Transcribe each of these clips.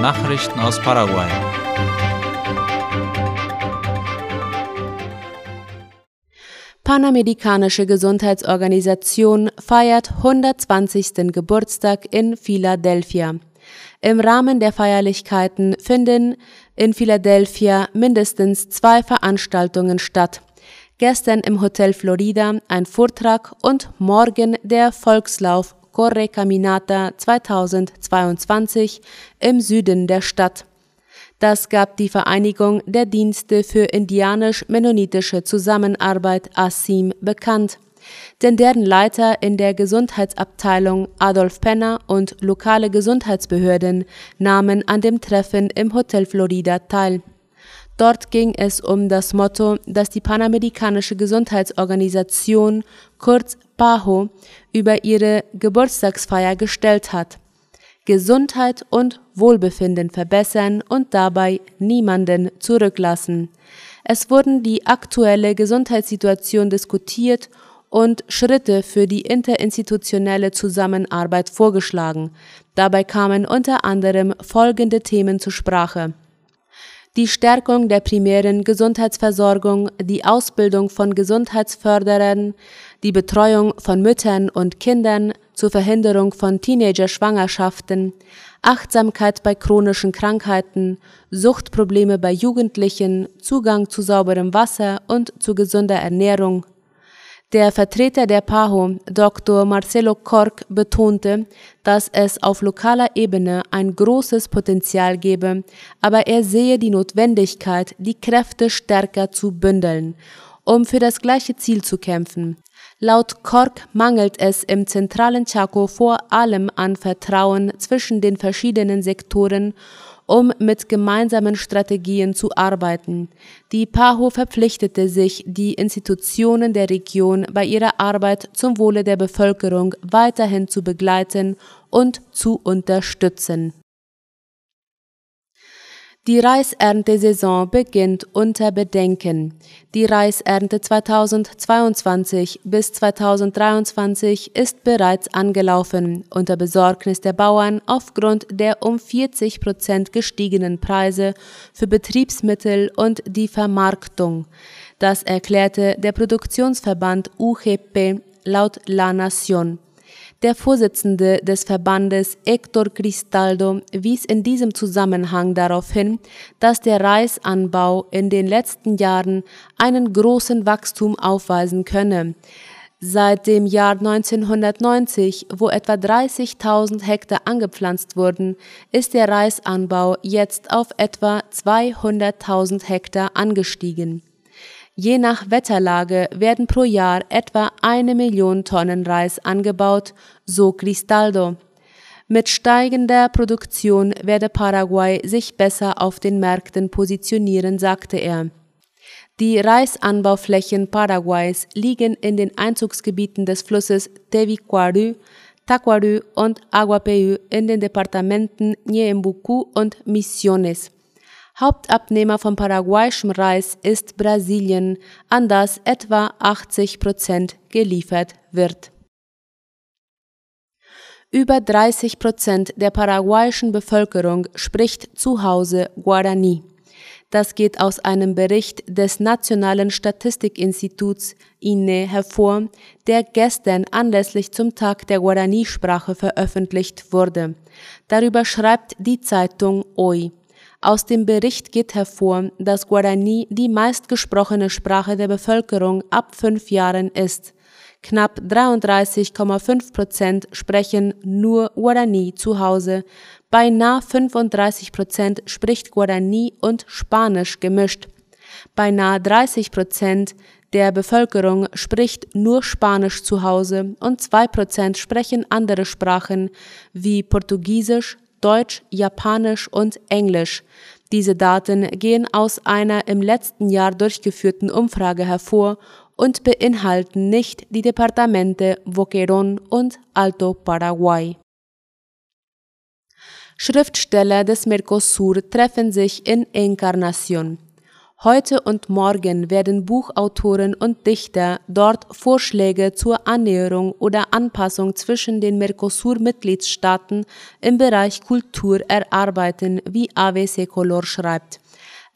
Nachrichten aus Paraguay. Panamerikanische Gesundheitsorganisation feiert 120. Geburtstag in Philadelphia. Im Rahmen der Feierlichkeiten finden in Philadelphia mindestens zwei Veranstaltungen statt. Gestern im Hotel Florida ein Vortrag und morgen der Volkslauf Corre Caminata 2022 im Süden der Stadt. Das gab die Vereinigung der Dienste für indianisch-mennonitische Zusammenarbeit ASIM bekannt denn deren Leiter in der Gesundheitsabteilung Adolf Penner und lokale Gesundheitsbehörden nahmen an dem Treffen im Hotel Florida teil. Dort ging es um das Motto, das die Panamerikanische Gesundheitsorganisation, kurz PAHO, über ihre Geburtstagsfeier gestellt hat. Gesundheit und Wohlbefinden verbessern und dabei niemanden zurücklassen. Es wurden die aktuelle Gesundheitssituation diskutiert und Schritte für die interinstitutionelle Zusammenarbeit vorgeschlagen. Dabei kamen unter anderem folgende Themen zur Sprache. Die Stärkung der primären Gesundheitsversorgung, die Ausbildung von Gesundheitsförderern, die Betreuung von Müttern und Kindern zur Verhinderung von Teenager-Schwangerschaften, Achtsamkeit bei chronischen Krankheiten, Suchtprobleme bei Jugendlichen, Zugang zu sauberem Wasser und zu gesunder Ernährung, der Vertreter der PAHO, Dr. Marcelo Kork, betonte, dass es auf lokaler Ebene ein großes Potenzial gebe, aber er sehe die Notwendigkeit, die Kräfte stärker zu bündeln, um für das gleiche Ziel zu kämpfen. Laut Kork mangelt es im zentralen Chaco vor allem an Vertrauen zwischen den verschiedenen Sektoren um mit gemeinsamen Strategien zu arbeiten. Die PAHO verpflichtete sich, die Institutionen der Region bei ihrer Arbeit zum Wohle der Bevölkerung weiterhin zu begleiten und zu unterstützen. Die Reiserntesaison beginnt unter Bedenken. Die Reisernte 2022 bis 2023 ist bereits angelaufen, unter Besorgnis der Bauern aufgrund der um 40 Prozent gestiegenen Preise für Betriebsmittel und die Vermarktung. Das erklärte der Produktionsverband UGP laut La Nación. Der Vorsitzende des Verbandes Hector Cristaldo wies in diesem Zusammenhang darauf hin, dass der Reisanbau in den letzten Jahren einen großen Wachstum aufweisen könne. Seit dem Jahr 1990, wo etwa 30.000 Hektar angepflanzt wurden, ist der Reisanbau jetzt auf etwa 200.000 Hektar angestiegen. Je nach Wetterlage werden pro Jahr etwa eine Million Tonnen Reis angebaut, so Cristaldo. Mit steigender Produktion werde Paraguay sich besser auf den Märkten positionieren, sagte er. Die Reisanbauflächen Paraguays liegen in den Einzugsgebieten des Flusses Tevicuaru, Tacuaru und Aguapeyu in den Departementen Ñeembucú und Misiones. Hauptabnehmer von paraguayischem Reis ist Brasilien, an das etwa 80 Prozent geliefert wird. Über 30 Prozent der paraguayischen Bevölkerung spricht zu Hause Guarani. Das geht aus einem Bericht des Nationalen Statistikinstituts INE hervor, der gestern anlässlich zum Tag der Guarani-Sprache veröffentlicht wurde. Darüber schreibt die Zeitung OI. Aus dem Bericht geht hervor, dass Guarani die meistgesprochene Sprache der Bevölkerung ab fünf Jahren ist. Knapp 33,5 Prozent sprechen nur Guarani zu Hause. Beinahe 35 Prozent spricht Guarani und Spanisch gemischt. Beinahe 30 Prozent der Bevölkerung spricht nur Spanisch zu Hause und zwei Prozent sprechen andere Sprachen wie Portugiesisch, Deutsch, Japanisch und Englisch. Diese Daten gehen aus einer im letzten Jahr durchgeführten Umfrage hervor und beinhalten nicht die Departamente Boquerón und Alto Paraguay. Schriftsteller des Mercosur treffen sich in Encarnación. Heute und morgen werden Buchautoren und Dichter dort Vorschläge zur Annäherung oder Anpassung zwischen den Mercosur-Mitgliedstaaten im Bereich Kultur erarbeiten, wie AWC Color schreibt.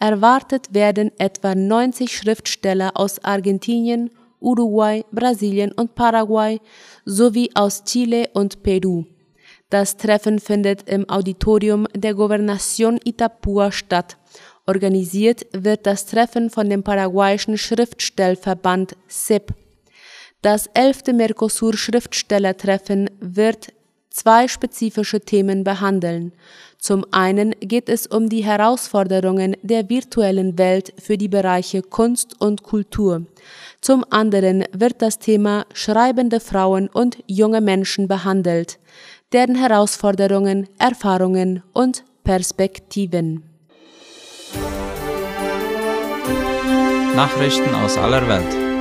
Erwartet werden etwa 90 Schriftsteller aus Argentinien, Uruguay, Brasilien und Paraguay sowie aus Chile und Peru. Das Treffen findet im Auditorium der Gobernación Itapúa statt. Organisiert wird das Treffen von dem paraguayischen Schriftstellverband SIP. Das elfte Mercosur-Schriftstellertreffen wird zwei spezifische Themen behandeln. Zum einen geht es um die Herausforderungen der virtuellen Welt für die Bereiche Kunst und Kultur. Zum anderen wird das Thema schreibende Frauen und junge Menschen behandelt, deren Herausforderungen, Erfahrungen und Perspektiven. Nachrichten aus aller Welt.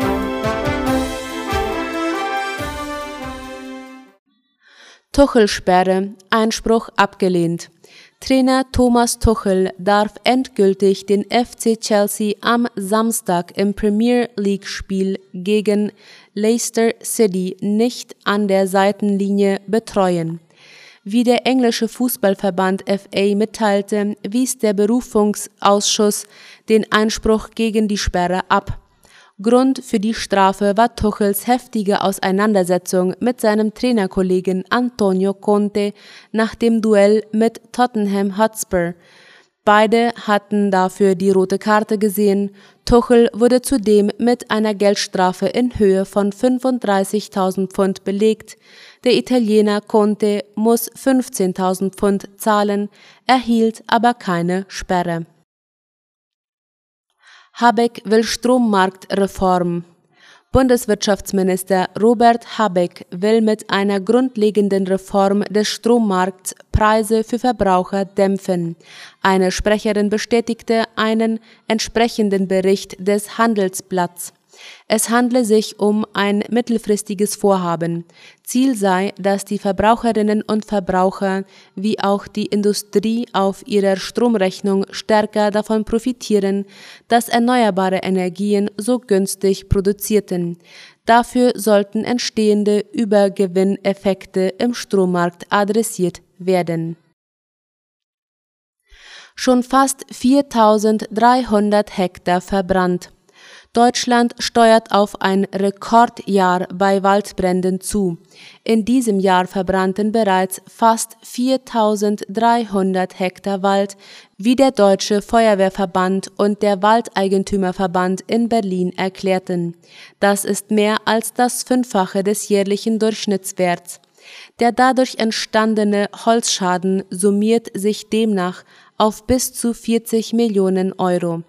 Tuchelsperre, Einspruch abgelehnt. Trainer Thomas Tuchel darf endgültig den FC Chelsea am Samstag im Premier League Spiel gegen Leicester City nicht an der Seitenlinie betreuen. Wie der englische Fußballverband FA mitteilte, wies der Berufungsausschuss den Einspruch gegen die Sperre ab. Grund für die Strafe war Tuchels heftige Auseinandersetzung mit seinem Trainerkollegen Antonio Conte nach dem Duell mit Tottenham Hotspur. Beide hatten dafür die rote Karte gesehen. Tuchel wurde zudem mit einer Geldstrafe in Höhe von 35.000 Pfund belegt. Der Italiener Conte muss 15.000 Pfund zahlen, erhielt aber keine Sperre. Habeck will Strommarktreform. Bundeswirtschaftsminister Robert Habeck will mit einer grundlegenden Reform des Strommarkts Preise für Verbraucher dämpfen. Eine Sprecherin bestätigte einen entsprechenden Bericht des Handelsblatts. Es handle sich um ein mittelfristiges Vorhaben. Ziel sei, dass die Verbraucherinnen und Verbraucher wie auch die Industrie auf ihrer Stromrechnung stärker davon profitieren, dass erneuerbare Energien so günstig produzierten. Dafür sollten entstehende Übergewinneffekte im Strommarkt adressiert werden. Schon fast 4300 Hektar verbrannt. Deutschland steuert auf ein Rekordjahr bei Waldbränden zu. In diesem Jahr verbrannten bereits fast 4300 Hektar Wald, wie der Deutsche Feuerwehrverband und der Waldeigentümerverband in Berlin erklärten. Das ist mehr als das Fünffache des jährlichen Durchschnittswerts. Der dadurch entstandene Holzschaden summiert sich demnach auf bis zu 40 Millionen Euro.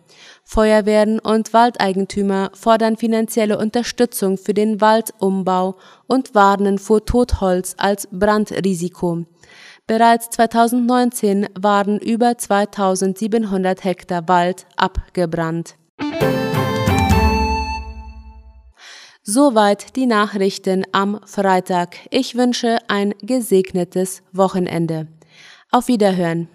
Feuerwehren und Waldeigentümer fordern finanzielle Unterstützung für den Waldumbau und warnen vor Totholz als Brandrisiko. Bereits 2019 waren über 2700 Hektar Wald abgebrannt. Soweit die Nachrichten am Freitag. Ich wünsche ein gesegnetes Wochenende. Auf Wiederhören.